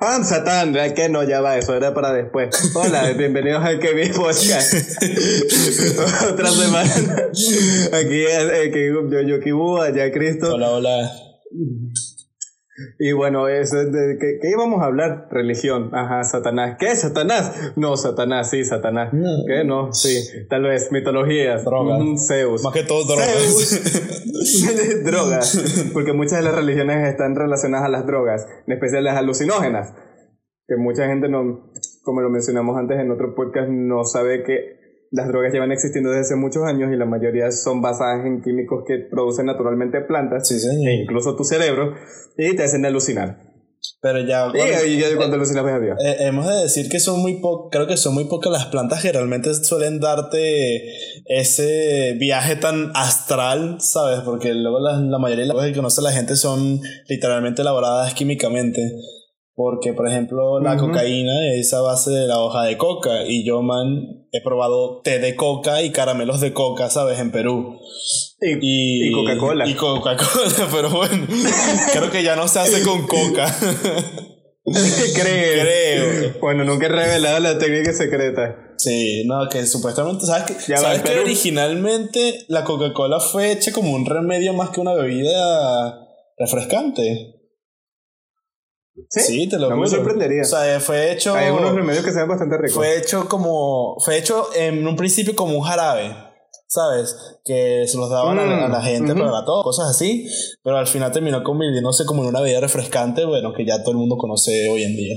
¡Pam, Satán! que no, ya va, eso era para después. Hola, bienvenidos al Que Podcast. Otra semana. Aquí, eh, yo, yo, Kibu, allá Cristo. Hola, hola. Y bueno, eso de, ¿qué, ¿qué, íbamos a hablar? Religión. Ajá, Satanás. ¿Qué? ¿Satanás? No, Satanás, sí, Satanás. ¿Qué? No, sí. Tal vez mitologías. Drogas. Zeus. Más que todo drogas. drogas. Porque muchas de las religiones están relacionadas a las drogas, en especial las alucinógenas. Que mucha gente no, como lo mencionamos antes en otro podcast, no sabe que las drogas llevan existiendo desde hace muchos años y la mayoría son basadas en químicos que producen naturalmente plantas, sí, e incluso tu cerebro, y te hacen alucinar. Pero ya. y, ya cuando alucinas ves a Dios. Eh, hemos de decir que son muy pocas, creo que son muy pocas las plantas que realmente suelen darte ese viaje tan astral, ¿sabes? Porque luego la, la mayoría de las cosas que conoce la gente son literalmente elaboradas químicamente. Porque, por ejemplo, la cocaína es a base de la hoja de coca. Y yo, man, he probado té de coca y caramelos de coca, ¿sabes? En Perú. Y, Coca-Cola. Y Coca-Cola, pero bueno, creo que ya no se hace con coca. Creo. Creo. Bueno, nunca he revelado la técnica secreta. Sí, no, que supuestamente, ¿sabes que, ¿sabes que originalmente la Coca-Cola fue hecha como un remedio más que una bebida refrescante? Sí, te lo no me sorprendería. O sea, fue hecho. Hay algunos remedios que sean bastante ricos. Fue hecho como. Fue hecho en un principio como un jarabe. ¿Sabes? Que se los daban a, la mm, gente para todo, cosas así. Pero al final terminó convirtiéndose como en una bebida refrescante, bueno, que ya todo el mundo conoce hoy en día.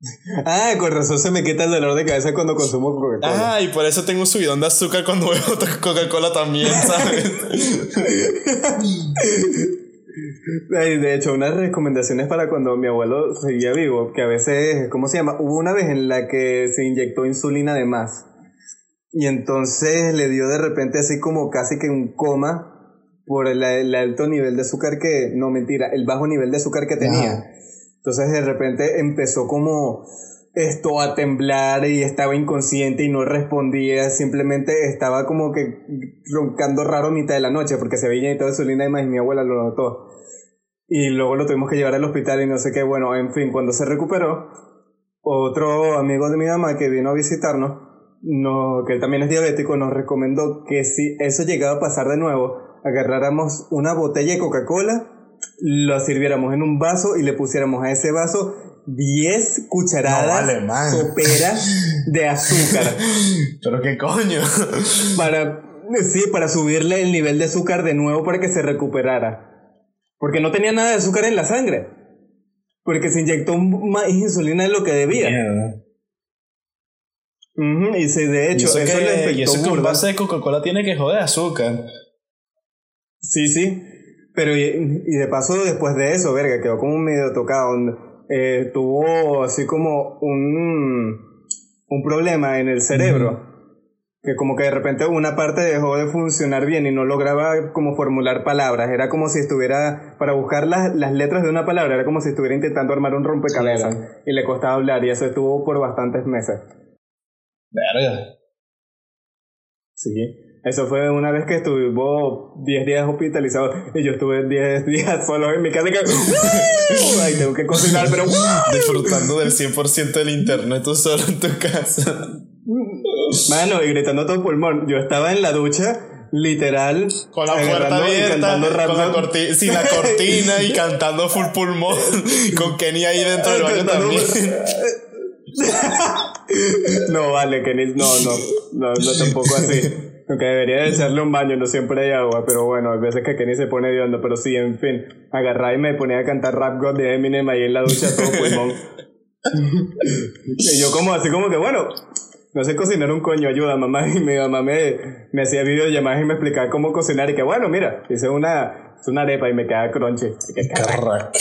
Ah, con razón se me quita el dolor de cabeza cuando consumo Coca-Cola. Ah, y por eso tengo un subidón de azúcar cuando bebo Coca-Cola también, ¿sabes? De hecho, unas recomendaciones para cuando mi abuelo seguía vivo, que a veces, ¿cómo se llama? Hubo una vez en la que se inyectó insulina de más. Y entonces le dio de repente así como casi que un coma por el, alto nivel de azúcar que, no mentira, el bajo nivel de azúcar que tenía. Entonces de repente empezó como esto a temblar y estaba inconsciente y no respondía, simplemente estaba como que roncando raro a mitad de la noche porque se veía y todo insulina y más y mi abuela lo notó. Y luego lo tuvimos que llevar al hospital y no sé qué, bueno, en fin, cuando se recuperó, otro amigo de mi mamá que vino a visitarnos, no, que él también es diabético, nos recomendó que si eso llegaba a pasar de nuevo, agarráramos una botella de Coca-Cola, lo sirviéramos en un vaso y le pusiéramos a ese vaso 10 cucharadas no, de azúcar. Pero qué coño. Para, sí, para subirle el nivel de azúcar de nuevo para que se recuperara. Porque no tenía nada de azúcar en la sangre. Porque se inyectó más insulina de lo que debía. y sí, de hecho, eso, eso que, y eso que un base de Coca-Cola tiene que joder azúcar. Sí, sí. Pero y, y, de paso, después de eso, verga, quedó como medio tocado eh, tuvo así como un, un problema en el cerebro. Que como que de repente una parte dejó de funcionar bien y no lograba como formular palabras. Era como si estuviera, para buscar las, las letras de una palabra, era como si estuviera intentando armar un rompecabezas. Y le costaba hablar y eso estuvo por bastantes meses. Verga. Sí. Eso fue una vez que estuvo 10 días hospitalizado y yo estuve 10 días solo en mi casa y que... Ay, tengo que cocinar, pero... Disfrutando del 100% del internet tú solo en tu casa. Mano, y gritando todo pulmón. Yo estaba en la ducha, literal. Con la puerta abierta, con la cortina, sin la cortina y cantando full pulmón. Con Kenny ahí dentro del baño también. no, vale, Kenny, no, no, no, no tampoco así. Aunque debería de echarle un baño, no siempre hay agua, pero bueno, hay veces que Kenny se pone de onda, pero sí, en fin, agarrá y me ponía a cantar Rap God de Eminem ahí en la ducha todo pulmón. y yo como así como que, bueno, no sé cocinar un coño, ayuda mamá. Y mi mamá me, me hacía videollamadas y me explicaba cómo cocinar y que bueno, mira, hice una, una arepa y me queda crunchy. crack.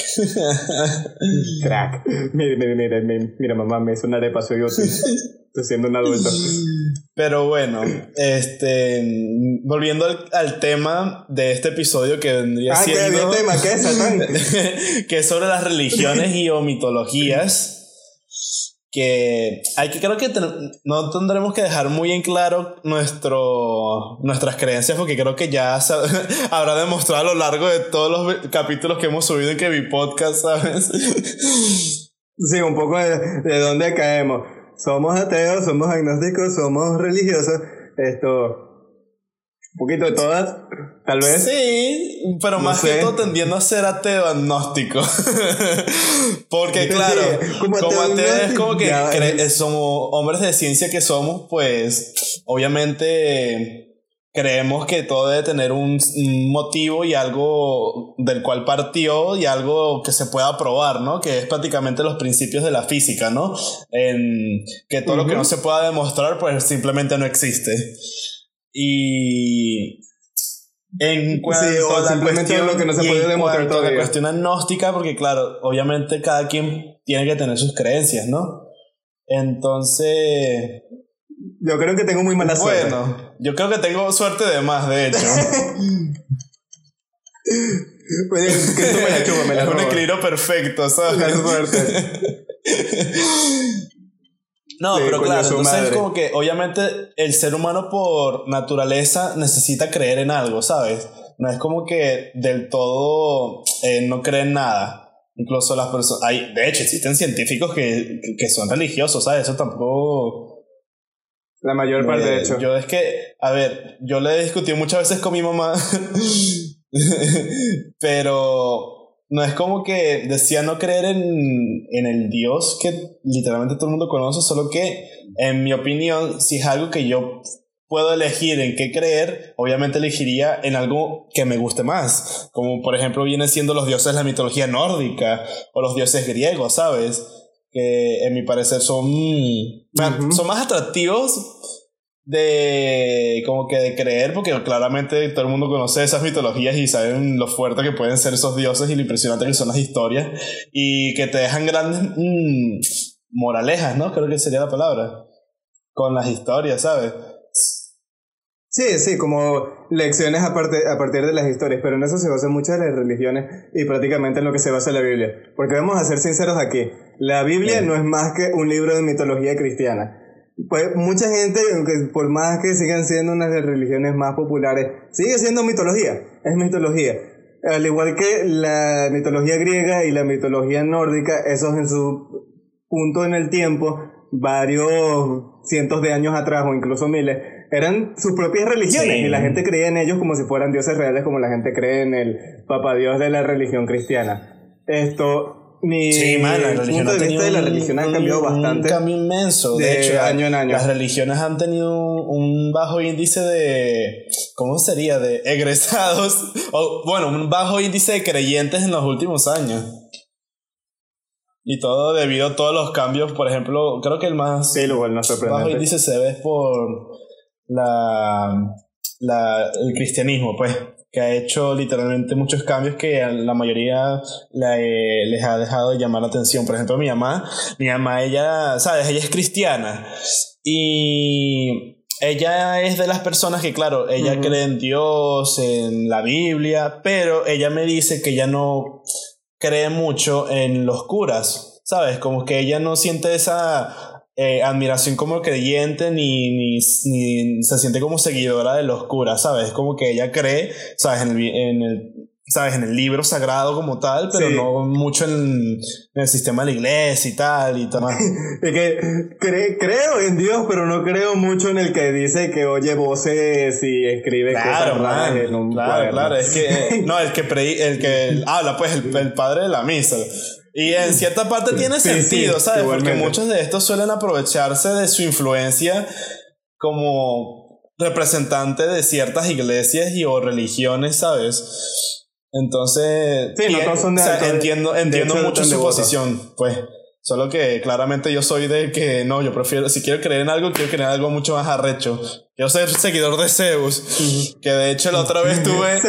crack. Mira, mira, mira, mira, mamá, me hizo una arepa, soy útil siendo un adulto. Pero bueno, este, volviendo al, tema de este episodio que vendría ah, siendo... ¿qué tema? ¿Qué es, que es sobre las religiones y o mitologías. Que hay que creo que no tendremos que dejar muy en claro nuestro nuestras creencias porque creo que ya habrá demostrado a lo largo de todos los capítulos que hemos subido en que mi podcast, ¿sabes? Sí, un poco de, de dónde caemos. Somos ateos, somos agnósticos, somos religiosos. Esto, poquito de todas, tal vez. Sí, pero más que todo tendiendo a ser ateo agnóstico. Porque claro, como, ateo, es como que somos hombres de ciencia que somos, pues obviamente creemos que todo debe tener un, motivo y algo del cual partió y algo que se pueda probar, ¿no? Que es prácticamente los principios de la física, ¿no? En que todo lo que no se pueda demostrar, pues simplemente no existe. Y en cuanto a la cuestión, lo que no se puede demostrar la cuestión agnóstica, porque claro, obviamente cada quien tiene que tener sus creencias, ¿no? Entonces... Yo creo que tengo muy mala suerte. Bueno, yo creo que tengo suerte de más, de hecho. pues, que me la me la es un equilibrio perfecto, ¿sabes? suerte. No, pero claro, entonces es como que obviamente el ser humano por naturaleza necesita creer en algo, ¿sabes? No es como que del todo eh, no creen nada. Incluso las personas... Hay, de hecho, existen científicos que, que son religiosos, ¿sabes? Eso tampoco... La mayor parte, de hecho. Yo es que, a ver, yo le he discutido muchas veces con mi mamá, pero no es como que decía no creer en, en, el Dios que literalmente todo el mundo conoce, solo que, en mi opinión, si es algo que yo puedo elegir en qué creer, obviamente elegiría en algo que me guste más, como por ejemplo vienen siendo los dioses de la mitología nórdica o los dioses griegos, ¿sabes? Que en mi parecer son, son más atractivos de como que de creer, porque claramente todo el mundo conoce esas mitologías y saben lo fuerte que pueden ser esos dioses y lo impresionante que son las historias y que te dejan grandes mm, moralejas, ¿no? Creo que sería la palabra. Con las historias, ¿sabes? Sí, sí, como lecciones a, a partir de las historias, pero en eso se basan muchas de las religiones y prácticamente en lo que se basa la Biblia. Porque vamos a ser sinceros aquí, la Biblia no es más que un libro de mitología cristiana pues mucha gente, aunque por más que sigan siendo una de las religiones más populares, sigue siendo mitología, es mitología. Al igual que la mitología griega y la mitología nórdica, esos en su punto en el tiempo, varios cientos de años atrás o incluso miles, eran sus propias religiones y la gente creía en ellos como si fueran dioses reales, como la gente cree en el Papa Dios de la religión cristiana. Esto, mi sí, man, la religión punto de vista de la religión ha cambiado bastante. Un cambio inmenso. De, hecho, año en año. Las religiones han tenido un bajo índice de. ¿Cómo sería? De egresados. O, bueno, un bajo índice de creyentes en los últimos años. Y todo debido a todos los cambios. Por ejemplo, creo que el más. Sí, bajo índice se ve por. La, la, el cristianismo, pues que ha hecho literalmente muchos cambios que a la mayoría les ha dejado de llamar la atención. Por ejemplo, mi mamá, mi mamá, ella, ¿sabes? Ella es cristiana y ella es de las personas que, claro, ella cree en Dios, en la Biblia, pero ella me dice que ella no cree mucho en los curas, ¿sabes? Como que ella no siente esa eh, admiración como creyente ni, ni, se siente como seguidora de los curas, ¿sabes? Como que ella cree, ¿sabes? En el, en el ¿sabes? En el libro sagrado como tal, pero no mucho en, el sistema de la iglesia y tal y tal. es que creo en Dios, pero no creo mucho en el que dice que oye voces y escribe claro, cosas en un Claro, claro, es que, no, el que, el que habla, pues, el, el padre de la misa. Y en cierta parte tiene sentido, ¿sabes? Porque muchos de estos suelen aprovecharse de su influencia como representante de ciertas iglesias y o religiones, ¿sabes? Entonces, entiendo, entiendo mucho su posición, pues. Solo que claramente yo soy de que no, yo prefiero, si quiero creer en algo, quiero creer en algo mucho más arrecho. Quiero ser seguidor de Zeus. Que de hecho la otra vez tuve,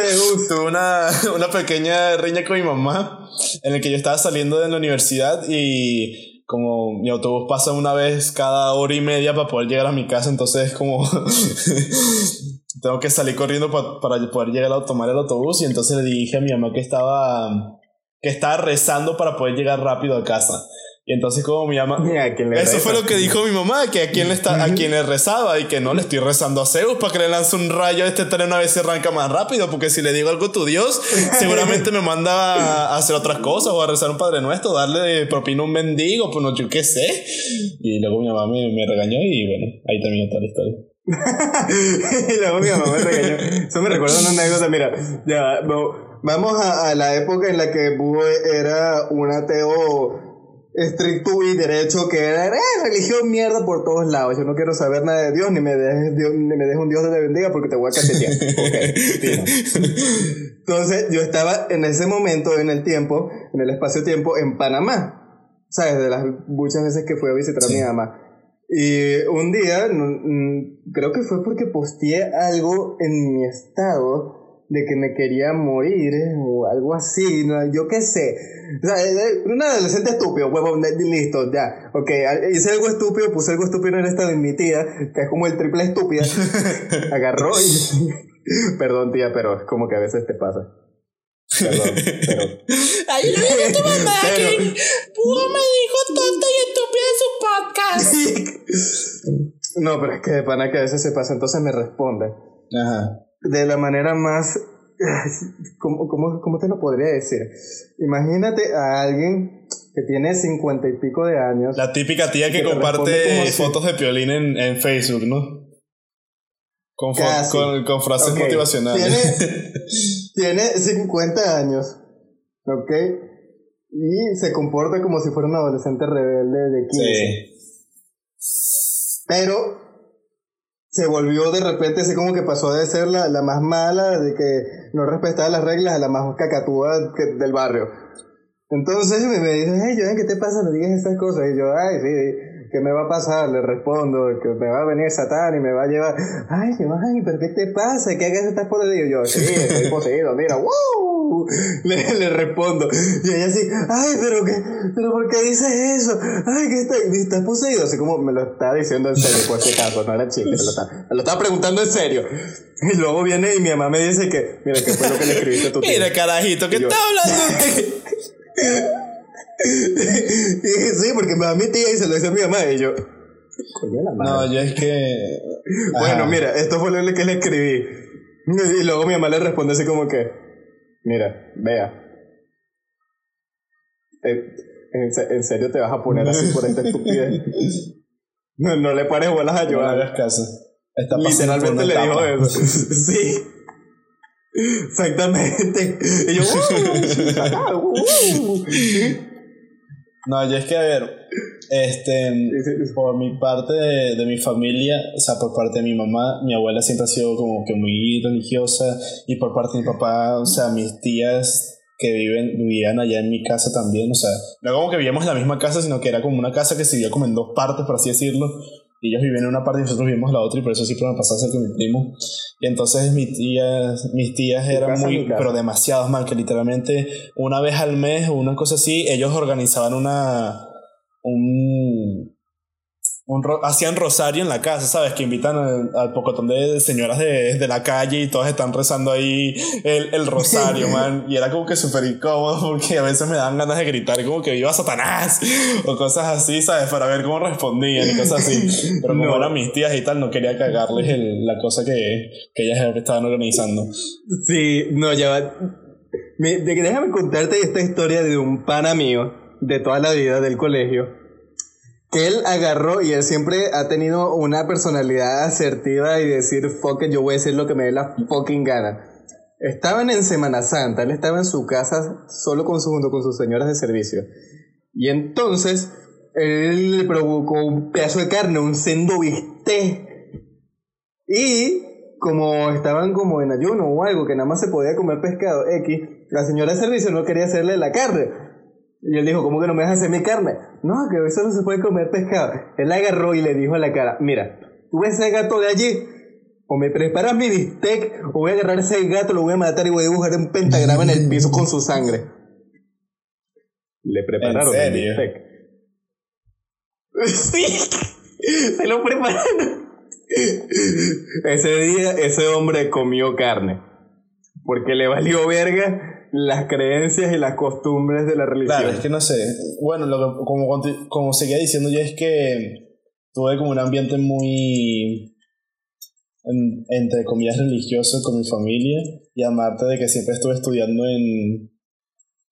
tuve una, una pequeña riña con mi mamá en el que yo estaba saliendo de la universidad y como mi autobús pasa una vez cada hora y media para poder llegar a mi casa, entonces como tengo que salir corriendo para, para poder llegar a tomar el autobús y entonces le dije a mi mamá que estaba que estaba rezando para poder llegar rápido a casa. Y entonces como mi mamá... Eso fue lo que dijo mi mamá, que a quien, le está, a quien le rezaba y que no le estoy rezando a Zeus para que le lance un rayo a este tren una vez se arranca más rápido, porque si le digo algo a tu Dios, seguramente me manda a hacer otras cosas o a rezar un Padre Nuestro, darle propina a un mendigo, pues no, yo qué sé. Y luego mi mamá me, me regañó y bueno, ahí terminó toda la historia. y luego mi mamá me regañó. Eso me recuerda una anécdota, mira, ya, vamos a, a la época en la que Búho era un ateo estricto y derecho que era eh, religión mierda por todos lados. Yo no quiero saber nada de Dios, ni me dejes, ni me dejes un Dios que te bendiga porque te voy a cachetear. Entonces, yo estaba en ese momento, en el tiempo, en el espacio-tiempo, en Panamá. ¿Sabes? De las muchas veces que fui a visitar a mi mamá. Y un día, mm, creo que fue porque posteé algo en mi estado de que me quería morir o algo así, yo qué sé. O sea, eh, eh, un adolescente estúpido, huevón, listo, ya. Ok, hice algo estúpido, puse algo estúpido en esta de mi tía, que es como el triple estúpida. Agarró y. Perdón, tía, pero es como que a veces te pasa. Perdón, pero. Ahí lo viene tu mamá, que Púa me dijo tonta y estúpida en su podcast. no, pero es que de pana que a veces se pasa, entonces me responde. Ajá de la manera más... ¿Cómo, cómo, cómo te lo podría decir? Imagínate a alguien que tiene cincuenta y pico de años. La típica tía que, comparte fotos de piolín en, en Facebook, ¿no? Con, con, con, frases motivacionales. Tiene, tiene 50 años, ¿ok? Y se comporta como si fuera un adolescente rebelde de 15. Sí. Pero se volvió de repente así como que pasó de ser la, la más mala, de que no respetaba las reglas, a la más cacatúa del barrio. Entonces me, me dice, hey, Joan, ¿qué te pasa? No digas estas cosas. Y yo, ay, sí, ¿qué me va a pasar? Le respondo, que me va a venir Satán y me va a llevar. Ay, ay, pero ¿qué te pasa? ¿Qué hagas estás poseído? Yo, sí, estoy poseído, mira, ¡wow! Le, le respondo. Y ella así, ay, pero qué, pero ¿por qué dices eso? Ay, que está, estás poseído. Así como me lo está diciendo en serio, por si acaso, no era chiste, me lo, está, me lo estaba preguntando en serio. Y luego viene y mi mamá me dice que, mira, ¿qué fue lo que le escribiste a tu tío? Mira, carajito, ¿qué está hablando? sí, porque me da mi tía y se lo dice a mi mamá y yo. No, yo es que. Bueno, mira, esto fue lo que le escribí. Y luego mi mamá le responde así como que. Mira, vea. Eh, ¿En, serio te vas a poner así por esta estupidez? No, no le pares bolas a Joan. No hagas caso. Está Literalmente le dijo eso. sí. Exactamente. Y yo, No, yo es que, a ver, este, por mi parte de, mi familia, o sea, por parte de mi mamá, mi abuela siempre ha sido como que muy religiosa y por parte de mi papá, o sea, mis tías que viven, vivían allá en mi casa también, o sea, no como que vivíamos en la misma casa, sino que era como una casa que se vivía como en dos partes, por así decirlo, y ellos vivían en una parte y nosotros vivimos en la otra y por eso siempre me pasaba cerca de mi primo. Y entonces mis tías, mis tías eran muy, pero demasiados mal, que literalmente una vez al mes o una cosa así, ellos organizaban una, un, hacían rosario en la casa, ¿sabes? Que invitan al, pocotón de señoras de, de, la calle y todas están rezando ahí el, el rosario, man. Y era como que súper incómodo porque a veces me dan ganas de gritar como que viva Satanás o cosas así, ¿sabes? Para ver cómo respondían y cosas así. Pero como eran mis tías y tal, no quería cagarles el, la cosa que, que ellas estaban organizando. Sí, no, ya va. déjame contarte esta historia de un pana mío de toda la vida del colegio él agarró y él siempre ha tenido una personalidad asertiva y decir, fuck it, yo voy a decir lo que me dé la fucking gana. Estaban en Semana Santa, él estaba en su casa solo con su, junto con sus señoras de servicio. Y entonces, él le provocó un pedazo de carne, un sendo bistec. Y como estaban como en ayuno o algo, que nada más se podía comer pescado X, la señora de servicio no quería hacerle la carne. Y él dijo, ¿cómo que no me dejas hacer mi carne? No, que eso no se puede comer pescado. Él agarró y le dijo a la cara, mira, tú ves ese gato de allí, o me preparas mi bistec, o voy a agarrar ese gato, lo voy a matar y voy a dibujar un pentagrama en el piso con su sangre. Le prepararon el bistec. Sí, se lo prepararon. Ese día ese hombre comió carne. Porque le valió verga las creencias y las costumbres de la religión. Claro, es que no sé. Bueno, lo que, como, como seguía diciendo yo es que tuve como un ambiente muy, entre comillas, religioso con mi familia y amarte de que siempre estuve estudiando en,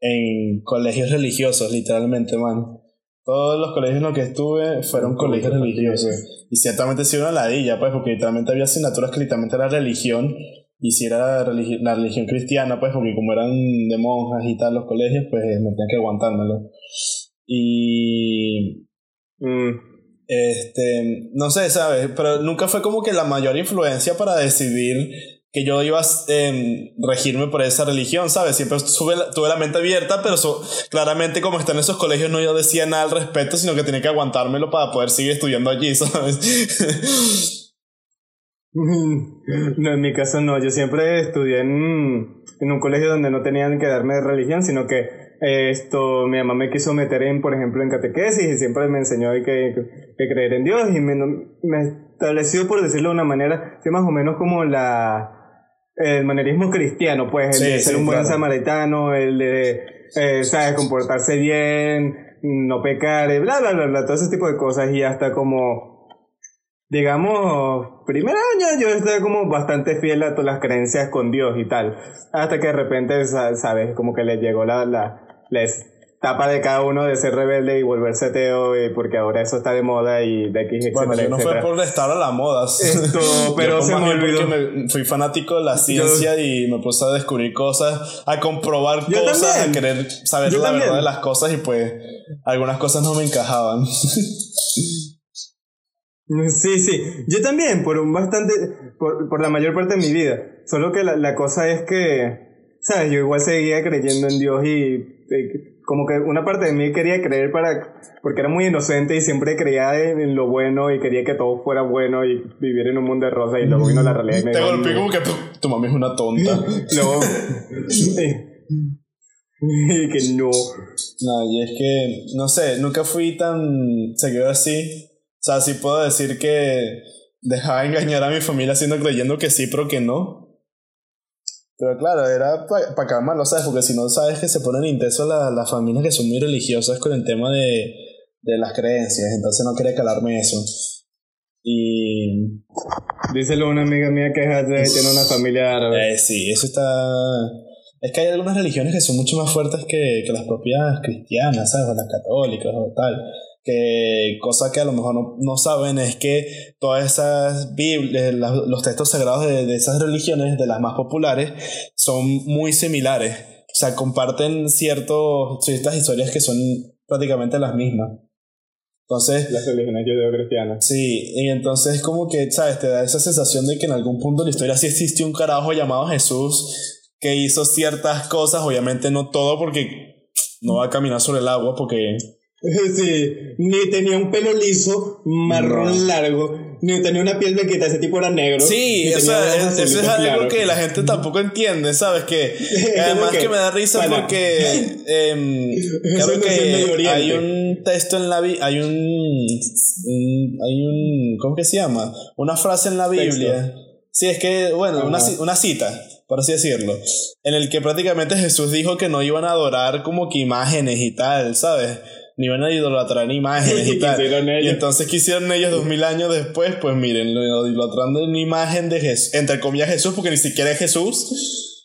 en colegios religiosos, literalmente, man. Todos los colegios en los que estuve fueron colegios religiosos. Y ciertamente sí una ladilla, pues, porque literalmente había asignaturas que literalmente era religión. Y si era la religión cristiana, pues, porque como eran de monjas y tal los colegios, pues me tenían que aguantármelo. Y. Mm, este. No sé, ¿sabes? Pero nunca fue como que la mayor influencia para decidir que yo iba a em, regirme por esa religión, ¿sabes? Siempre tuve la mente abierta, pero claramente como está en esos colegios no yo decía nada al respecto, sino que tenía que aguantármelo para poder seguir estudiando allí, ¿sabes? No, en mi caso no, yo siempre estudié en, en un colegio donde no tenían que darme de religión, sino que esto, mi mamá me quiso meter en, por ejemplo, en catequesis y siempre me enseñó que, que, creer en Dios y me, me estableció, por decirlo de una manera, más o menos como la, el manerismo cristiano, pues, el de ser un buen samaritano, el de, eh, ¿sabes?, comportarse bien, no pecar, bla, bla, bla, bla, todo ese tipo de cosas y hasta como, digamos, primer año yo estaba como bastante fiel a todas las creencias con Dios y tal, hasta que de repente, ¿sabes?, como que le llegó la, la, la etapa de cada uno de ser rebelde y volverse ateo, eh, porque ahora eso está de moda y de aquí Bueno, yo no fue por estar a la moda. Esto, pero se me olvidó. Me, fui fanático de la ciencia y me puse a descubrir cosas, a comprobar cosas, a querer saber la verdad de las cosas y pues algunas cosas no me encajaban. Sí, sí, yo también, por un bastante, por, por la mayor parte de mi vida. Solo que la, la cosa es que, ¿sabes? Yo igual seguía creyendo en Dios y como que una parte de mí quería creer para porque era muy inocente y siempre creía en, lo bueno y quería que todo fuera bueno y vivir en un mundo de rosa y luego vino la realidad y me te golpeé como que tu mami es una tonta. Luego y que no. No y es que no sé nunca fui tan seguido así sea sí puedo decir que dejaba engañar a mi familia haciendo creyendo que sí pero que no pero claro, era para pa calmarlo, ¿sabes? Porque si no sabes que se ponen intensos las familias que son muy religiosas con el tema de, de las creencias, entonces no quería calarme eso. Y. Díselo a una amiga mía que es tiene una familia árabe. Eh, sí, eso está. Es que hay algunas religiones que son mucho más fuertes que, que las propias cristianas, ¿sabes? O las católicas o tal que cosa que a lo mejor no, no saben es que todas esas Biblias, los textos sagrados de, de, esas religiones, de las más populares, son muy similares. O sea, comparten ciertos, ciertas historias que son prácticamente las mismas. Entonces... Las religiones judeo-cristianas. Sí, y entonces como que, ¿sabes? Te da esa sensación de que en algún punto de la historia sí existió un carajo llamado Jesús que hizo ciertas cosas, obviamente no todo porque no va a caminar sobre el agua porque Sí, ni tenía un pelo liso, marrón largo, ni tenía una piel blanquita, ese tipo era negro. Sí, o sea, eso es algo que la gente tampoco entiende, ¿sabes? Que además que, me da risa porque eh, creo que hay un texto en la Biblia, hay un, hay un, ¿cómo que se llama? Una frase en la Biblia. Sí, es que, bueno, una, una cita, por así decirlo, en el que prácticamente Jesús dijo que no iban a adorar como que imágenes y tal, ¿sabes? Ni van a idolatrar imágenes y tal. y entonces, ¿qué hicieron ellos dos mil años después? Pues miren, lo idolatrando una imagen de Jesús, entre comillas Jesús, porque ni siquiera es Jesús.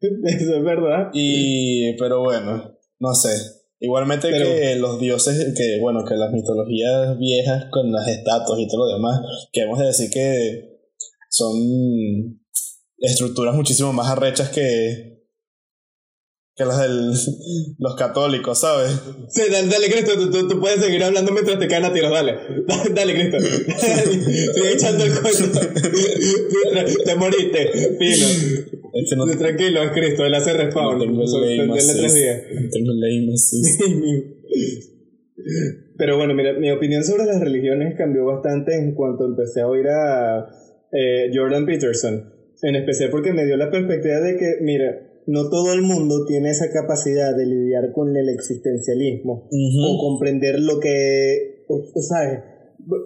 Eso es verdad. Y, pero bueno, no sé. Igualmente que los dioses, que bueno, que las mitologías viejas con las estatuas y todo lo demás, que hemos de decir que son estructuras muchísimo más arrechas que, que los, del, los católicos, ¿sabes? Sí, dale, dale Cristo, tú, tú, puedes seguir hablando mientras te caen a tiros, dale. Dale, Cristo. Sigue echando el cuento. te moriste, fino. Es que no, Tranquilo, es Cristo, él hace respawn. No tengo el sí. Pero bueno, mira, mi opinión sobre las religiones cambió bastante en cuanto empecé a oír a eh, Jordan Peterson. En especial porque me dio la perspectiva de que, mira, no todo el mundo tiene esa capacidad de lidiar con el existencialismo o comprender lo que, o, sabes,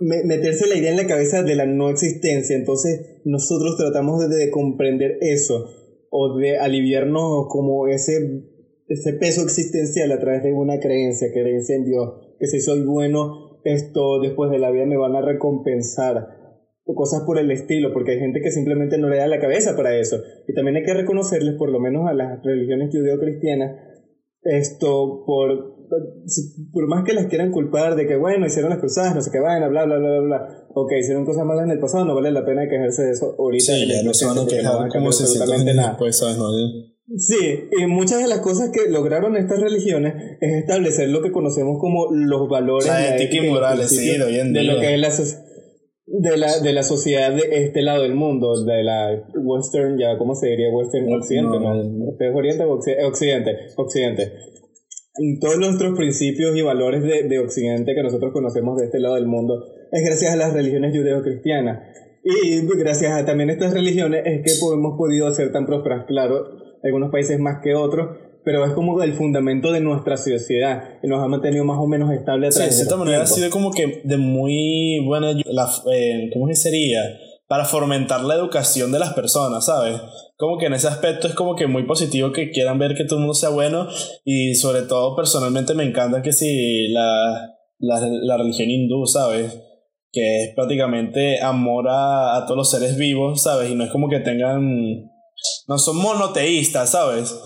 meterse la idea en la cabeza de la no existencia. Entonces nosotros tratamos de, comprender eso. o de aliviarnos como ese, ese peso existencial a través de una creencia, creencia en Dios, que si soy bueno, esto después de la vida me van a recompensar o cosas por el estilo, porque hay gente que simplemente no le da la cabeza para eso. Y también hay que reconocerles, por lo menos a las religiones judeo-cristianas, esto por por más que las quieran culpar de que, bueno, hicieron las cruzadas, no sé qué, vayan, bla, bla, bla, bla, bla, ok, hicieron cosas malas en el pasado, no vale la pena quejarse de eso ahorita. Sí, ya no se van a quejar como se sienten después, ¿sabes? No, Sí, y muchas de las cosas que lograron estas religiones es establecer lo que conocemos como los valores. Ética y morales, sí, de hoy en día. De lo que es la de la, de la sociedad de este lado del mundo, de la western, ya, ¿cómo se diría western? Occidente, ¿no? ¿no? oriente o occidente? Occidente todos nuestros principios y valores de, de, Occidente que nosotros conocemos de este lado del mundo es gracias a las religiones judeo-cristianas. Y gracias a también estas religiones es que hemos podido ser tan prósperas. Claro, algunos países más que otros, pero es como el fundamento de nuestra sociedad y nos ha mantenido más o menos estable a través sí, de cierta manera ha sido como que de muy buena, la, eh, ¿cómo sería? Para fomentar la educación de las personas, ¿sabes? como que en ese aspecto es como que muy positivo que quieran ver que todo el mundo sea bueno y sobre todo personalmente me encanta que si la, la, la religión hindú, ¿sabes? Que es prácticamente amor a, a, todos los seres vivos, ¿sabes? Y no es como que tengan... No son monoteístas, ¿sabes?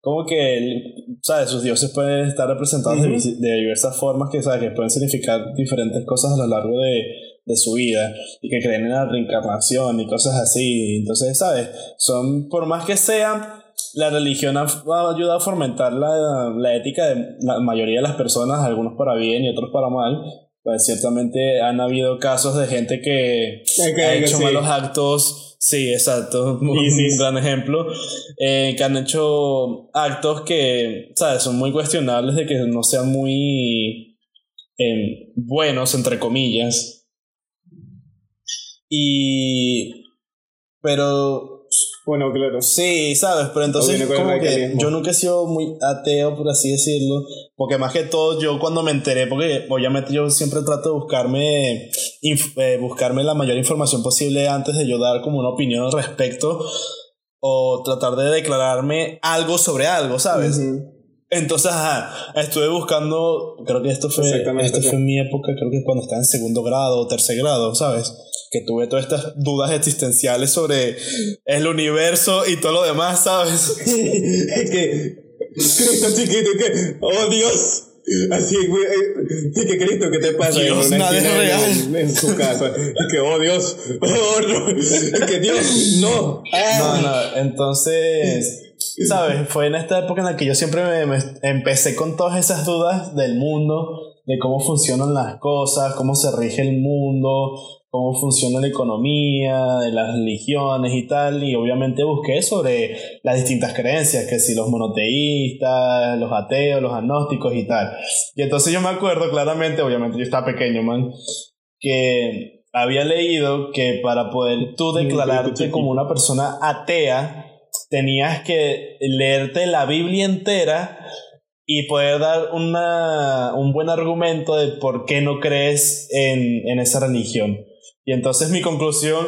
Como que, ¿sabes? Sus dioses pueden estar representados de, de, diversas formas que, ¿sabes? Que pueden significar diferentes cosas a lo largo de, de su vida y que creen en la reencarnación y cosas así. Entonces, ¿sabes? Son, por más que sea, la religión ha, ayudado a fomentar la, la, ética de la mayoría de las personas, algunos para bien y otros para mal. Pues ciertamente han habido casos de gente que ha hecho malos actos. Sí, exacto. Un gran ejemplo. Eh, que han hecho actos que, ¿sabes? Son muy cuestionables de que no sean muy eh, buenos, entre comillas y. Pero. Bueno, claro. Sí, ¿sabes? Pero entonces, como que yo nunca he sido muy ateo, por así decirlo. Porque más que todo, yo cuando me enteré, porque obviamente yo siempre trato de buscarme, eh, buscarme la mayor información posible antes de yo dar como una opinión al respecto. O tratar de declararme algo sobre algo, ¿sabes? Entonces, ajá, estuve buscando, creo que esto fue, esto fue en mi época, creo que cuando estaba en segundo grado o tercer grado, ¿sabes? que tuve todas estas dudas existenciales sobre el universo y todo lo demás, ¿sabes? que Cristo chiquito, que, oh Dios, así, eh, sí, que Cristo, ¿qué te pasa? Dios, nada es real. En, su casa, que, oh Dios, oh no, que Dios, no. No, no, entonces... ¿Sabes? Fue en esta época en la que yo siempre me, empecé con todas esas dudas del mundo, de cómo funcionan las cosas, cómo se rige el mundo, cómo funciona la economía, de las religiones y tal, y obviamente busqué sobre las distintas creencias, que si los monoteístas, los ateos, los agnósticos y tal. Y entonces yo me acuerdo claramente, obviamente yo estaba pequeño, man, que había leído que para poder tú declararte como una persona atea, tenías que leerte la Biblia entera y poder dar una, un buen argumento de por qué no crees en, en esa religión. Y entonces mi conclusión,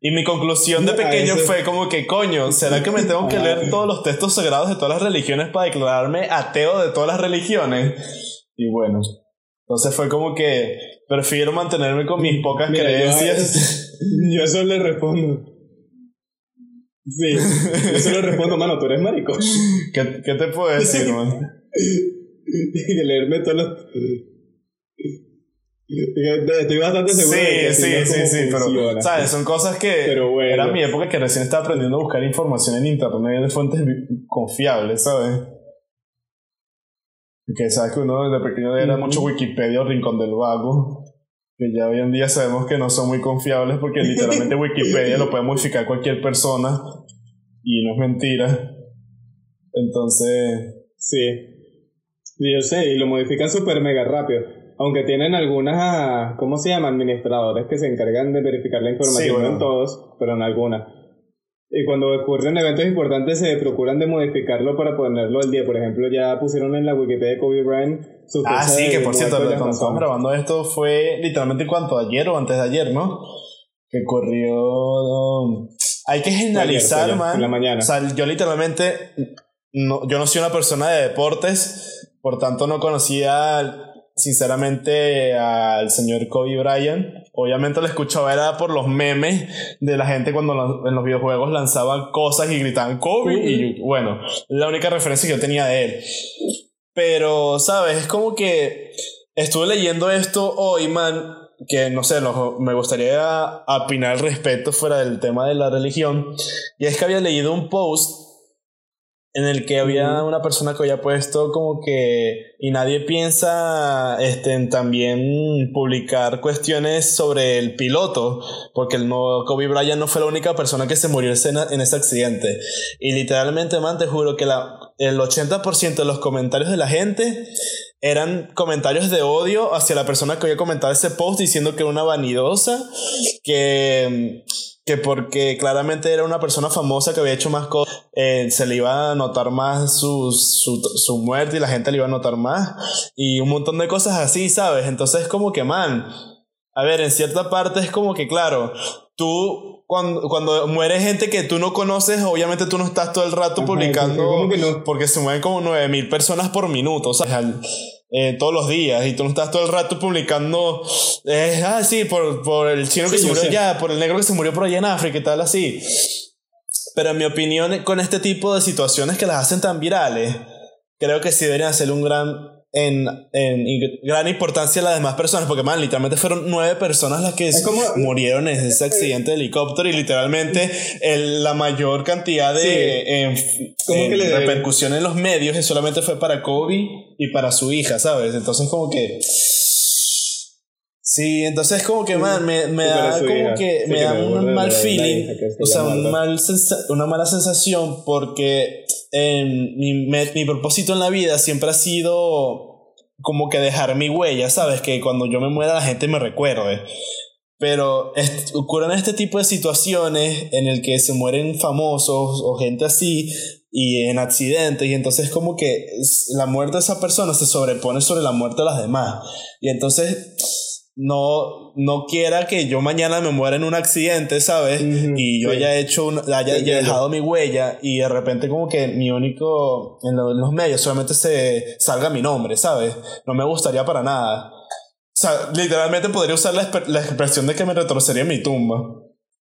y mi conclusión de pequeño fue como que, coño, ¿será que me tengo que leer todos los textos sagrados de todas las religiones para declararme ateo de todas las religiones? Y bueno, entonces fue como que prefiero mantenerme con mis pocas creencias. Yo, yo eso le respondo. Sí, yo eso le respondo, mano, tú eres marico. ¿Qué, qué te puedo decir, man? leerme todos los Estoy bastante seguro sí, de que sí, sí, sí, pero, ¿sabes? Son cosas que era mi época que recién estaba aprendiendo a buscar información en internet de fuentes confiables, ¿sabes? Que sabes que uno desde pequeño era mucho Wikipedia o Rincón del Vago, que ya hoy en día sabemos que no son muy confiables porque literalmente Wikipedia lo puede modificar cualquier persona y no es mentira. Entonces... Sí. Yo sé, y lo modifican súper mega rápido. Aunque tienen algunas, ¿cómo se llama? Administradores que se encargan de verificar la información, no en todos, pero en algunas. Y cuando ocurren eventos importantes se procuran de modificarlo para ponerlo al día. Por ejemplo, ya pusieron en la Wikipedia de Kobe Bryant Ah, sí, que por cierto, cuando estamos grabando esto fue literalmente cuánto, ayer o antes de ayer, ¿no? Que corrió hay que generalizar, man. En la mañana. O sea, yo literalmente, no, yo no soy una persona de deportes, por tanto no conocía sinceramente al señor Kobe Bryant. Obviamente lo escuchaba era por los memes de la gente cuando en los videojuegos lanzaban cosas y gritaban Kobe. Y bueno, la única referencia que yo tenía de él. Pero, ¿sabes? Es como que estuve leyendo esto hoy, man, que no sé, me gustaría opinar al respecto fuera del tema de la religión. Y es que había leído un post en el que había una persona que había puesto como que y nadie piensa este, en también publicar cuestiones sobre el piloto porque el no, Kobe Bryant no fue la única persona que se murió en, ese accidente y literalmente man te juro que la, el 80% de los comentarios de la gente eran comentarios de odio hacia la persona que había comentado ese post diciendo que era una vanidosa que que porque claramente era una persona famosa que había hecho más cosas, eh, se le iba a notar más su, su, su, muerte y la gente le iba a notar más y un montón de cosas así, ¿sabes? Entonces como que, man, a ver, en cierta parte es como que, claro, tú cuando, cuando muere gente que tú no conoces, obviamente tú no estás todo el rato publicando porque se mueven como 9000 personas por minuto, o sea, eh, todos los días y tú no estás todo el rato publicando, eh, ah, sí, por, por el chino que se murió allá, por el negro que se murió por allá en África y tal, así. Pero en mi opinión, con este tipo de situaciones que las hacen tan virales, creo que sí deberían hacer un gran en, en, gran importancia a las demás personas, porque man, literalmente fueron nueve personas las que murieron en ese accidente de helicóptero y literalmente el, la mayor cantidad de repercusión en los medios solamente fue para Kobe y para su hija, ¿sabes? Entonces como que... Sí, entonces como que, man, me, me da como que me da un mal feeling, o sea, un mal una mala sensación porque mi, mi propósito en la vida siempre ha sido como que dejar mi huella, ¿sabes? Que cuando yo me muera la gente me recuerde. Pero ocurren este tipo de situaciones en el que se mueren famosos o gente así y en accidentes y entonces como que la muerte de esa persona se sobrepone sobre la muerte de las demás. Y entonces no, no quiera que yo mañana me muera en un accidente, ¿sabes? y yo haya hecho, haya, dejado mi huella y de repente como que mi único, en, los medios solamente se salga mi nombre, ¿sabes? No me gustaría para nada. O sea, literalmente podría usar la, la expresión de que me retrocedería en mi tumba.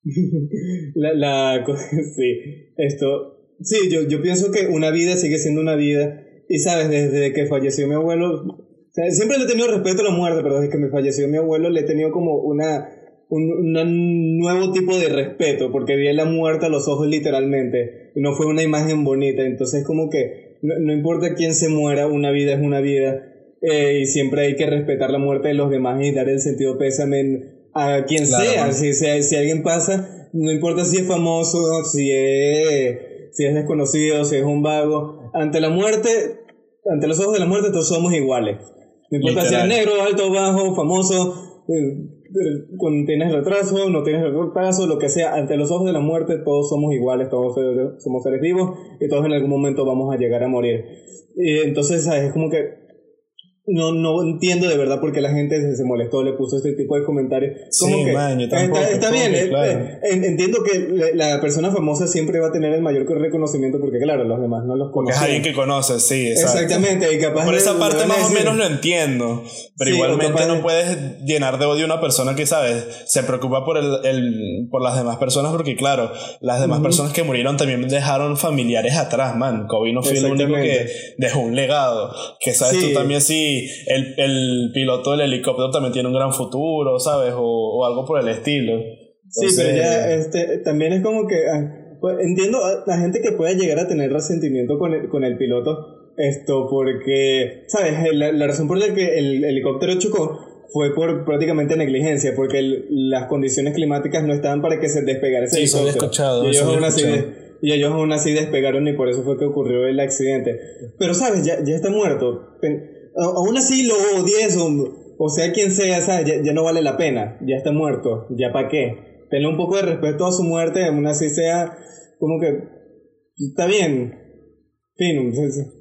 la, la sí, esto, sí, yo, yo pienso que una vida sigue siendo una vida y, ¿sabes? Desde que falleció mi abuelo, siempre le he tenido respeto a la muerte, pero desde que me falleció mi abuelo le he tenido como una, un nuevo tipo de respeto, porque vi la muerte a los ojos literalmente, y no fue una imagen bonita, entonces como que no, importa quién se muera, una vida es una vida, eh, y siempre hay que respetar la muerte de los demás y dar el sentido pésame a quien sea, si, si, si, alguien pasa, no importa si es famoso, si es, si es desconocido, si es un vago, ante la muerte, ante los ojos de la muerte todos somos iguales. No importa si eres negro, alto, bajo, famoso, eh, cuando tienes retraso, no tienes retraso, lo que sea, ante los ojos de la muerte todos somos iguales, todos somos seres vivos y todos en algún momento vamos a llegar a morir. Y entonces es como que no, no entiendo de verdad por qué la gente se, molestó, le puso este tipo de comentarios. Como que, está, bien, eh, eh, entiendo que la persona famosa siempre va a tener el mayor reconocimiento porque, claro, los demás no los conocen. Porque es alguien que conoces, sí, Exactamente, y capaz Por esa parte más o menos lo entiendo, pero igualmente no puedes llenar de odio a una persona que, ¿sabes? Se preocupa por, el, el por las demás personas porque, claro, las demás personas que murieron también dejaron familiares atrás, man. Kobe no fue el único que dejó un legado, que, ¿sabes? Tú también sí el, el, piloto del helicóptero también tiene un gran futuro, ¿sabes? O, o algo por el estilo. sí, pero ya este, también es como que... Ah, pues, entiendo a la gente que pueda llegar a tener resentimiento con el, con el piloto, esto porque, ¿sabes? La, la razón por la que el helicóptero chocó fue por prácticamente negligencia, porque las condiciones climáticas no estaban para que se despegara ese sí, helicóptero. Sí, escuchado. Y ellos, aún así, y ellos aún así despegaron y por eso fue que ocurrió el accidente. Pero, ¿sabes? Ya, ya está muerto aún así lo odies o, o sea quien sea, Ya, ya, no vale la pena, ya está muerto, ya para qué. Tenle un poco de respeto a su muerte, aún así sea como que está bien, fin,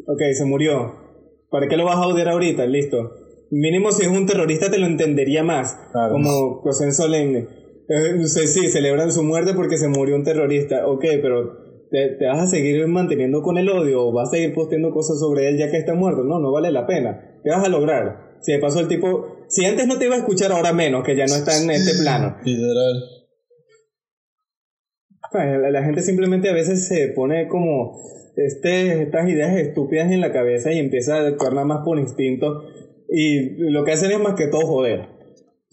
ok, se murió. ¿Para qué lo vas a odiar ahorita? Listo. Mínimo si es un terrorista te lo entendería más, como José Solemne. eh, no sé, sí, celebran su muerte porque se murió un terrorista. Ok, pero ¿te, ¿te, vas a seguir manteniendo con el odio o vas a seguir posteando cosas sobre él ya que está muerto? No, no vale la pena. ¿Qué vas a lograr? Si de paso el tipo, si antes no te iba a escuchar, ahora menos, que ya no está en este plano. Literal. La, la gente simplemente a veces se pone como este, estas ideas estúpidas en la cabeza y empieza a actuar nada más por instinto. Y lo que hacen es más que todo joder.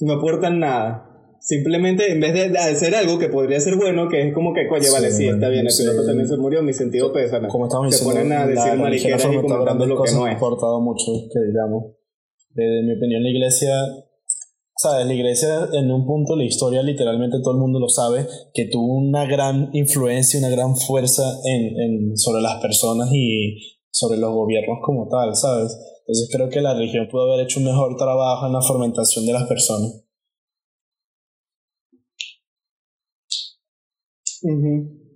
No aportan nada. Simplemente, en vez de hacer algo que podría ser bueno, que es como que, oye, vale, sí, está bien, el piloto también se murió, mi sentido pesa. Como estamos se ponen a decir mariqueras y comentando lo que no es. importado mucho, que digamos. De, mi opinión, la iglesia ¿sabes? La iglesia en un punto, la historia literalmente todo el mundo lo sabe, que tuvo una gran influencia, una gran fuerza en, en, sobre las personas y sobre los gobiernos como tal, ¿sabes? Entonces creo que la religión pudo haber hecho un mejor trabajo en la formentación de las personas.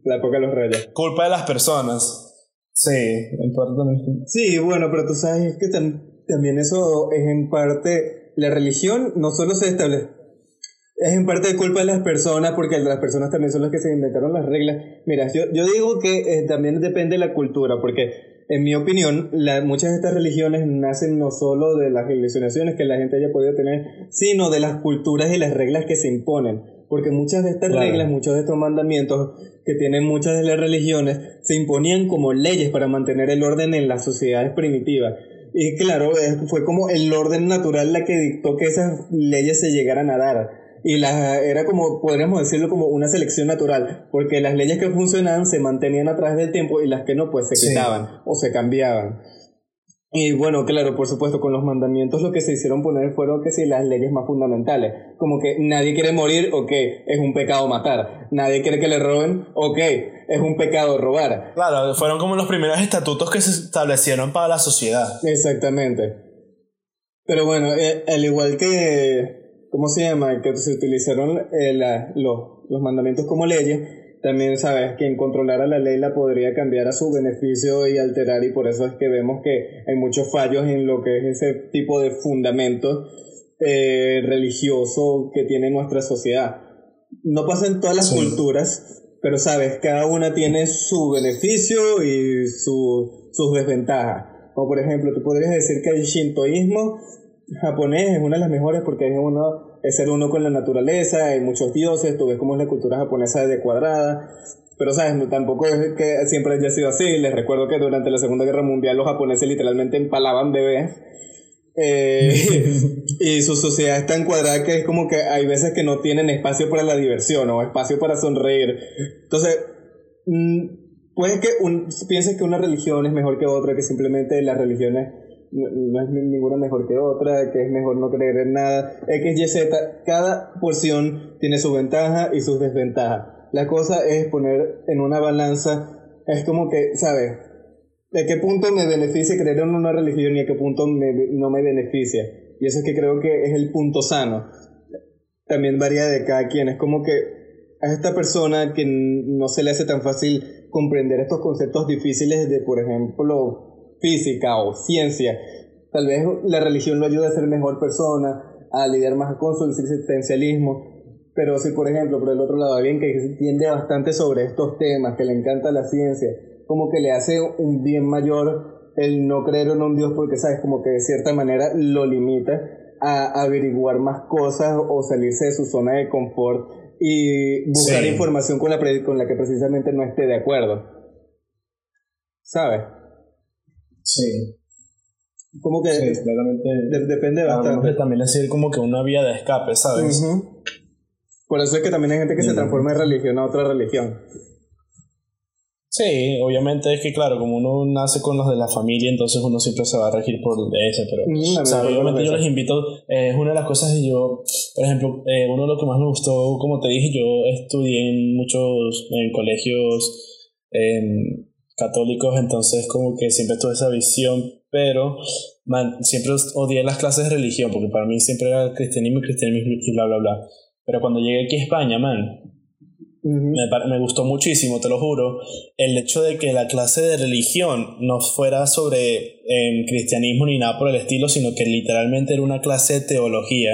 La época de los reyes. Culpa de las personas. Sí, en parte también. Sí, bueno, pero tú sabes que también eso es en parte la religión no solo se establece, es en parte de culpa de las personas, porque las personas también son las que se inventaron las reglas. Mira, yo, yo digo que eh, también depende de la cultura, porque en mi opinión, la, muchas de estas religiones nacen no solo de las religionaciones que la gente haya podido tener, sino de las culturas y las reglas que se imponen. Porque muchas de estas reglas, muchos de estos mandamientos que tienen muchas de las religiones, se imponían como leyes para mantener el orden en las sociedades primitivas. Y claro, fue como el orden natural la que dictó que esas leyes se llegaran a dar. Y la, era como, podríamos decirlo, como una selección natural, porque las leyes que funcionaban se mantenían a través del tiempo y las que no, pues se quitaban o se cambiaban. Y bueno, claro, por supuesto, con los mandamientos lo que se hicieron poner fueron que si las leyes más fundamentales, como que nadie quiere morir, ok, es un pecado matar, nadie quiere que le roben, ok, es un pecado robar. Claro, fueron como los primeros estatutos que se establecieron para la sociedad. Exactamente. Pero bueno, eh, al igual que, ¿cómo se llama? Que se utilizaron eh, los, los mandamientos como leyes, también sabes quien controlara la ley la podría cambiar a su beneficio y alterar y por eso es que vemos que hay muchos fallos en lo que es ese tipo de fundamento eh, religioso que tiene nuestra sociedad. No pasa en todas las culturas, pero sabes, cada una tiene su beneficio y su, sus desventajas. Como por ejemplo, tú podrías decir que el shintoísmo japonés es una de las mejores porque es uno es ser uno con la naturaleza, hay muchos dioses, tú ves cómo es la cultura japonesa de cuadrada, pero sabes, no, tampoco es que siempre haya sido así, les recuerdo que durante la Segunda Guerra Mundial los japoneses literalmente empalaban bebés. Eh, y su sociedad es tan cuadrada que es como que hay veces que no tienen espacio para la diversión o espacio para sonreír. Entonces, mm, puede que un, pienses que una religión es mejor que otra, que simplemente las religiones no, es ninguna mejor que otra, que es mejor no creer en nada, X, Y, Z, cada porción tiene su ventaja y sus desventajas. La cosa es poner en una balanza, es como que, ¿sabes? ¿De qué punto me beneficia creer en una religión y a qué punto no me beneficia? Y eso es que creo que es el punto sano. También varía de cada quien, es como que a esta persona que no se le hace tan fácil comprender estos conceptos difíciles de, por ejemplo, física o ciencia. Tal vez la religión lo ayuda a ser mejor persona, a lidiar más con su existencialismo. Pero si, por ejemplo, por el otro lado, alguien que entiende bastante sobre estos temas, que le encanta la ciencia, como que le hace un bien mayor el no creer en un Dios porque, ¿sabes? Como que de cierta manera lo limita a averiguar más cosas o salirse de su zona de confort y buscar información con la, con la que precisamente no esté de acuerdo. ¿Sabes? Sí. Como que sí, claramente, depende bastante. también es decir como que una vía de escape, ¿sabes? Por eso es que también hay gente que se transforma de religión a otra religión. Sí, obviamente es que claro, como uno nace con los de la familia, entonces uno siempre se va a regir por ese, pero obviamente yo les invito, eh, es una de las cosas que yo, por ejemplo, eh, uno de lo que más me gustó, como te dije, yo estudié en muchos en colegios eh, católicos, entonces como que siempre tuve esa visión, pero man, siempre odié las clases de religión, porque para mí siempre era cristianismo, cristianismo y bla, bla, bla. Pero cuando llegué aquí a España, man, me, me, gustó muchísimo, te lo juro, el hecho de que la clase de religión no fuera sobre eh, cristianismo ni nada por el estilo, sino que literalmente era una clase de teología.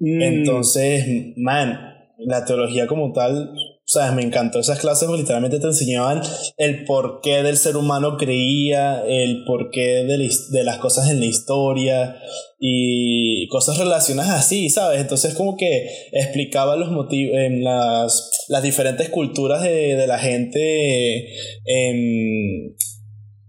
Mm. Entonces, man, la teología como tal, sabes, me encantó esas clases literalmente te enseñaban el porqué del ser humano creía, el porqué de, de las cosas en la historia y cosas relacionadas así, ¿sabes? Entonces como que explicaba los motivos en las, las diferentes culturas de, de la gente en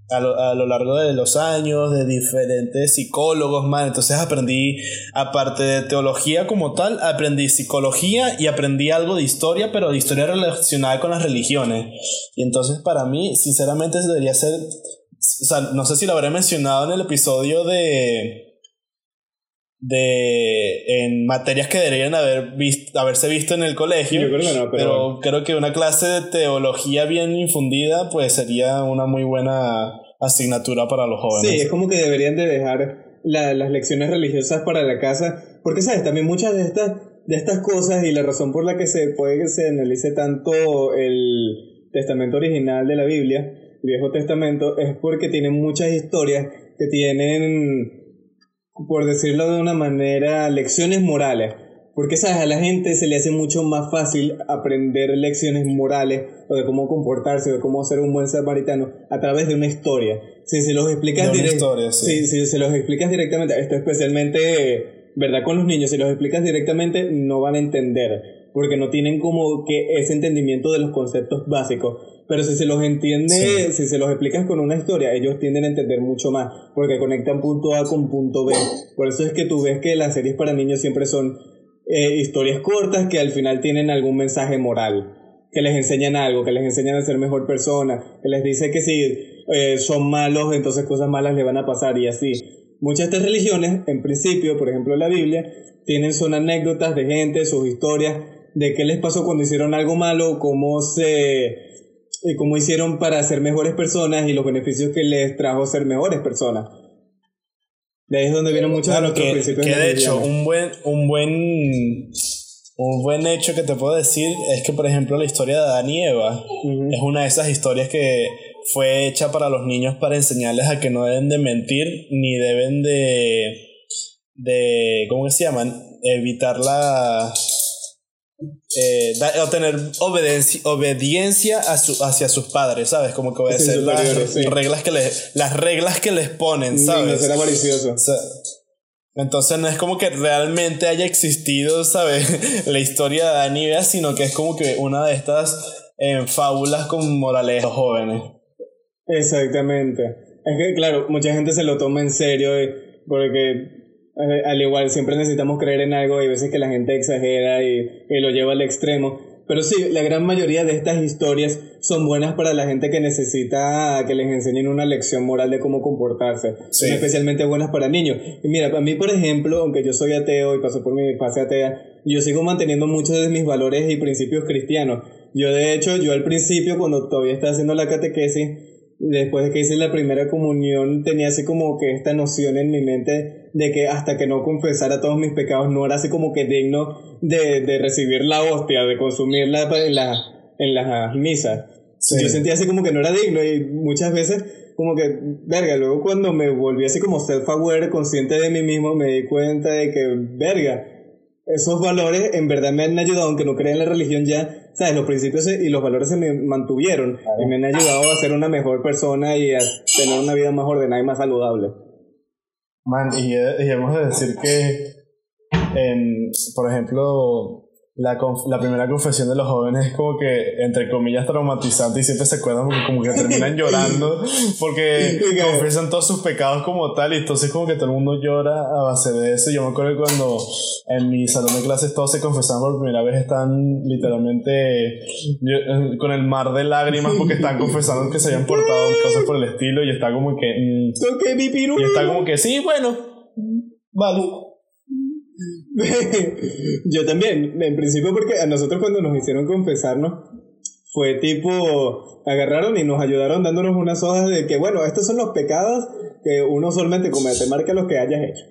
a lo, a lo, largo de los años, de diferentes psicólogos, man. Entonces aprendí, aparte de teología como tal, aprendí psicología y aprendí algo de historia, pero de historia relacionada con las religiones. Y entonces para mí, sinceramente, debería ser, o sea, no sé si lo habré mencionado en el episodio de de en materias que deberían haber visto, haberse visto en el colegio. pero... creo que una clase de teología bien infundida pues sería una muy buena asignatura para los jóvenes. Sí, es como que deberían de dejar las lecciones religiosas para la casa, porque sabes, también muchas de estas de estas cosas y la razón por la que se puede que se analice tanto el testamento original de la Biblia, el Viejo Testamento, es porque tienen muchas historias que tienen por decirlo de una manera, lecciones morales. Porque, ¿sabes? A la gente se le hace mucho más fácil aprender lecciones morales o de cómo comportarse o de cómo ser un buen samaritano a través de una historia. Si se los explicas, si, se los explicas directamente, esto especialmente, ¿verdad? Con los niños, si los explicas directamente, no van a entender. Porque no tienen como que ese entendimiento de los conceptos básicos. Pero si se los entiende, si se los explicas con una historia, ellos tienden a entender mucho más, porque conectan punto A con punto B. Por eso es que tú ves que las series para niños siempre son eh, historias cortas que al final tienen algún mensaje moral, que les enseñan algo, que les enseñan a ser mejor persona, que les dice que si eh, son malos, entonces cosas malas le van a pasar y así. Muchas de estas religiones, en principio, por ejemplo la Biblia, tienen son anécdotas de gente, sus historias, de qué les pasó cuando hicieron algo malo, cómo se y cómo hicieron para ser mejores personas y los beneficios que les trajo ser mejores personas. De ahí es donde vienen muchos de los que, principios. Que de hecho, un buen, un buen un buen hecho que te puedo decir es que, por ejemplo, la historia de Adán y Eva es una de esas historias que fue hecha para los niños para enseñarles a que no deben de mentir ni deben de, de ¿cómo se llaman? Evitar la, eh, o tener obediencia, obediencia a su, hacia sus padres, ¿sabes? Como que obedecer las, reglas que les, las reglas que les ponen, ¿sabes? No malicioso. entonces no es como que realmente haya existido, ¿sabes? la historia de Anivea, sino que es como que una de estas eh, fábulas con morales jóvenes. Exactamente. Es que, claro, mucha gente se lo toma en serio porque al igual, siempre necesitamos creer en algo, hay veces que la gente exagera y, lo lleva al extremo. Pero sí, la gran mayoría de estas historias son buenas para la gente que necesita que les enseñen una lección moral de cómo comportarse. Son especialmente buenas para niños. Y mira, para mí, por ejemplo, aunque yo soy ateo y paso por mi fase atea, yo sigo manteniendo muchos de mis valores y principios cristianos. Yo, de hecho, yo al principio, cuando todavía estaba haciendo la catequesis, después de que hice la primera comunión, tenía así como que esta noción en mi mente de que hasta que no confesara todos mis pecados no era así como que digno de, de recibir la hostia, de consumirla en, la, en las misas. Yo sentía así como que no era digno y muchas veces como que, verga, luego cuando me volví así como self-aware, consciente de mí mismo, me di cuenta de que, verga, esos valores en verdad me han ayudado, aunque no crea en la religión ya, ¿sabes? Los principios y los valores se me mantuvieron y me han ayudado a ser una mejor persona y a tener una vida más ordenada y más saludable. Man, y, y hemos de decir que, por ejemplo, la, la primera confesión de los jóvenes es como que, entre comillas, traumatizante y siempre se acuerdan porque como que terminan llorando porque confiesan todos sus pecados como tal y entonces como que todo el mundo llora a base de eso. Yo me acuerdo que cuando en mi salón de clases todos se confesaban por primera vez, están literalmente con el mar de lágrimas porque están confesando que se habían portado cosas por el estilo y está como que... Mm, y está como que, sí, bueno, vale. yo también, en principio porque a nosotros cuando nos hicieron confesarnos, fue tipo, agarraron y nos ayudaron dándonos unas hojas de que, bueno, estos son los pecados que uno solamente comete, marca los que hayas hecho.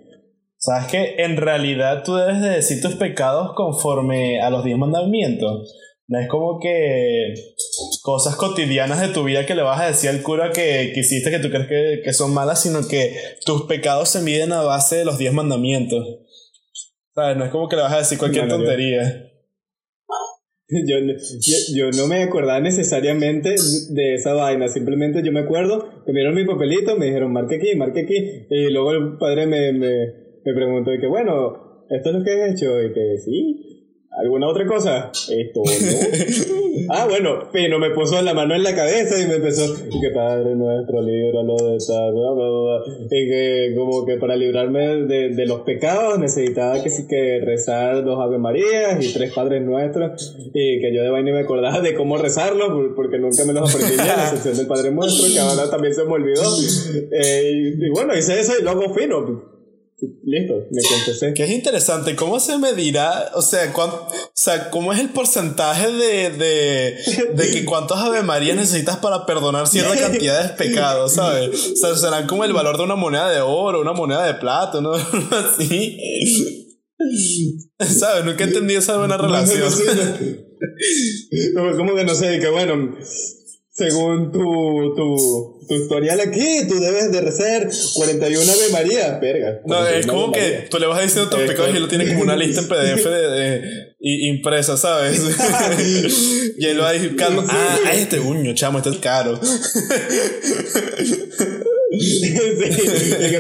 ¿Sabes que En realidad tú debes de decir tus pecados conforme a los diez mandamientos. No es como que cosas cotidianas de tu vida que le vas a decir al cura que, que hiciste que tú crees que, que son malas, sino que tus pecados se miden a base de los diez mandamientos. No es como que le vas a decir cualquier tontería. Yo, yo, no me acordaba necesariamente de esa vaina, simplemente yo me acuerdo que me dieron mi papelito, me dijeron marque aquí, marque aquí, y luego el padre me, me, me preguntó y que bueno, esto es lo que has hecho, y que sí, ¿Alguna otra cosa? Esto, ¿no? ah, bueno, Pino me puso la mano en la cabeza y me empezó, y que Padre nuestro, líbralo de tal, bla, bla, bla, y que como que para librarme de, de, los pecados necesitaba que sí que rezar dos Ave Marías y tres Padres Nuestros, y que yo de vaina me acordaba de cómo rezarlos, porque nunca me los aprendí ya, la excepción del Padre Nuestro, que ahora también se me olvidó. Eh, y, y, bueno, hice eso y luego Fino Listo, me confesé. Que es interesante, ¿cómo se medirá? O sea, o sea ¿cómo es el porcentaje de, de, de que cuántos Ave María necesitas para perdonar cierta cantidad de pecados, ¿sabes? O sea, serán como el valor de una moneda de oro, una moneda de plata, ¿no? Así. ¿Sabes? Nunca he entendido esa buena relación. como que no sé, que bueno, según tu, tu, tu historial aquí, tú debes de rezar 41 Ave María. Verga. No, es como que tú le vas diciendo tus pecados y él lo tiene como una lista en PDF de, impresa, ¿sabes? y él va diciendo, ah, este uño, chamo, este es caro. sí,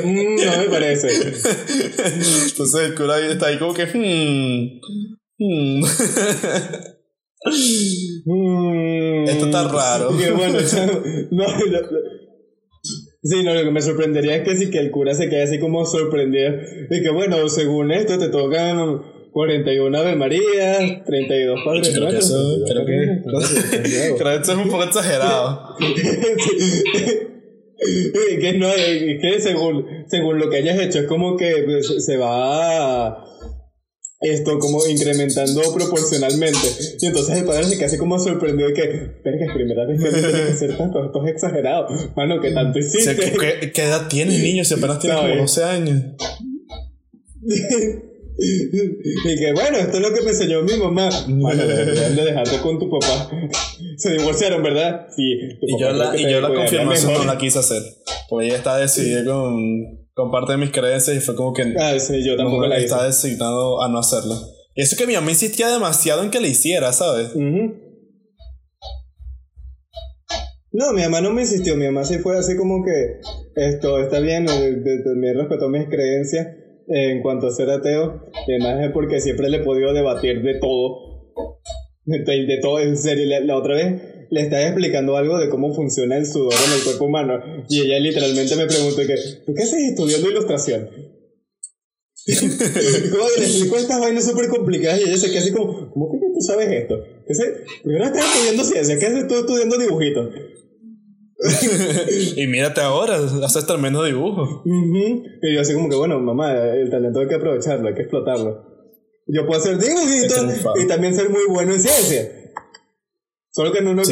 mm, no me parece. Entonces el cura está ahí como que, hmm, hmm. Mm. Esto está raro. bueno, no, sí, no, lo que me sorprendería es que sí que el cura se quede así como sorprendido. Y que bueno, según esto te tocan 41 Ave María, 32 Padres creo que creo que, creo que esto es un poco exagerado. que no, que según, según lo que hayas hecho es como que se va a esto como incrementando proporcionalmente. Y entonces el padre se así como sorprendido de que, verga, es primera vez que tiene que hacer tanto, esto es exagerado. Mano, que tanto hiciste? ¿qué, ¿qué, edad tiene niño? Si apenas tiene como 12 años. y que bueno, esto es lo que me enseñó mi mamá. Bueno, deberían de dejarte con tu papá. Se divorciaron, ¿verdad? Sí. y yo la, y yo la confirmación no la quise hacer. Porque ella está decidida con con parte de mis creencias y fue como que ah, sí, yo tampoco la está designado a no hacerlo. Y eso que mi mamá insistía demasiado en que le hiciera, ¿sabes? No, mi mamá no me insistió, mi mamá sí fue así como que esto está bien, también respetó mis creencias en cuanto a ser ateo, y además es porque siempre le he podido debatir de todo, de, todo, en serio, la otra vez le estaba explicando algo de cómo funciona el sudor en el cuerpo humano. Y ella literalmente me preguntó que, ¿tú qué haces estudiando ilustración? ¿Cómo le explico estas vainas súper complicadas? Y ella se queda así como, ¿cómo que tú sabes esto? Primero estás estudiando ciencia, ¿qué haces tú estudiando dibujitos? y mírate ahora, haces tremendo dibujo. Y yo así como que, bueno, mamá, el talento hay que aprovecharlo, hay que explotarlo. Yo puedo hacer dibujitos y también ser muy bueno en ciencia. Solo que no, no,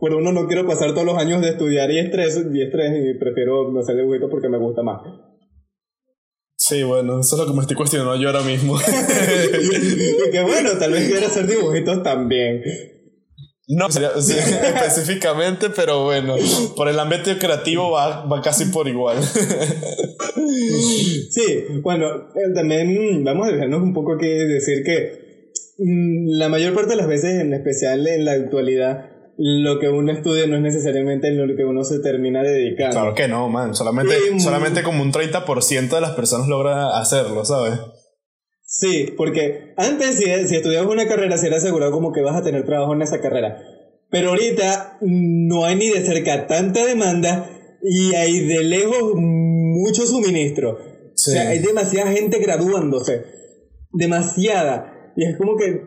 por uno no quiero pasar todos los años de estudiar y estrés, y estrés, y prefiero hacer dibujito porque me gusta más. Sí, bueno, eso es lo que me estoy cuestionando yo ahora mismo. que bueno, tal vez quiera hacer dibujitos también. No específicamente, pero bueno, por el ambiente creativo va, va casi por igual. sí, bueno, eh, también vamos a dejarnos un poco aquí decir que la mayor parte de las veces, en especial en la actualidad, lo que uno estudia no es necesariamente lo que uno se termina dedicando. Claro que no, man. Solamente, mm, solamente como un 30% de las personas logra hacerlo, ¿sabes? Sí, porque antes si, si estudiabas una carrera, si era asegurado como que vas a tener trabajo en esa carrera. Pero ahorita no hay ni de cerca tanta demanda y hay de lejos mucho suministro. O sea, hay demasiada gente graduándose. Demasiada. Y es como que,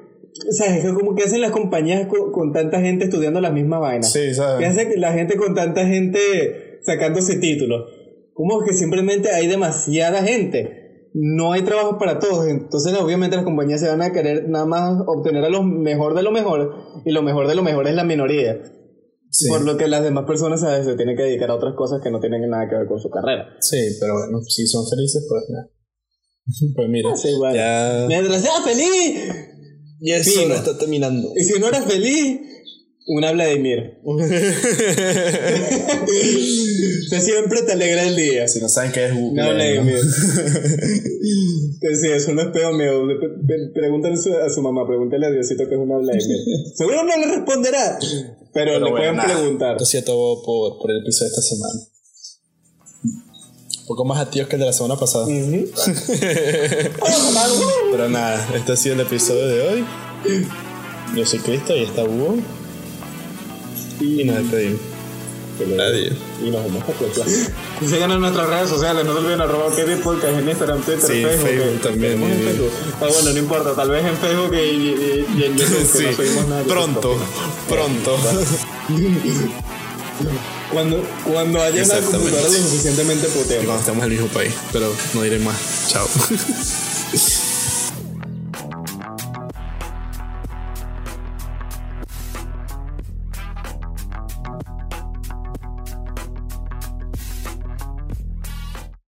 o sea, es como que hacen las compañías con, tanta gente estudiando las mismas vainas. Sí, ¿sabes? ¿Qué hace la gente con tanta gente sacándose títulos? Como que simplemente hay demasiada gente. No hay trabajo para todos. Entonces, obviamente, las compañías se van a querer nada más obtener a lo mejor de lo mejor. Y lo mejor de lo mejor es la minoría. Por lo que las demás personas ¿sabes? se tienen que dedicar a otras cosas que no tienen nada que ver con su carrera. Sí, pero bueno, si son felices, pues nada. Pues mira, ya... mientras sea feliz. Y eso no está terminando. Y si no eres feliz, Una Vladimir. Usted siempre te alegra el día. Si no saben qué es Una Vladimir. sí, eso no es peor mío. Pregúntale a su mamá, pregúntale a Diosito que es una Vladimir. Seguro no le responderá. Pero, le pueden preguntar. Lo siento por, por el episodio de esta semana. Un poco más activos que el de la semana pasada. Pero nada, este ha sido el episodio de hoy. Yo soy Cristo y está Hugo. Y nos despedimos. Adiós. Y nos vemos a Sigan en nuestras redes sociales, no se olviden arroba Kevin Podcast en Instagram, Twitter, sí, Facebook. Facebook también. En Facebook. Ah, bueno, no importa, tal vez en Facebook y, y, y en YouTube, sí. que no subimos nada. Pronto, pronto. cuando, cuando haya una computadora lo suficientemente potente. Cuando estemos en el mismo país, pero no diré más. Chao.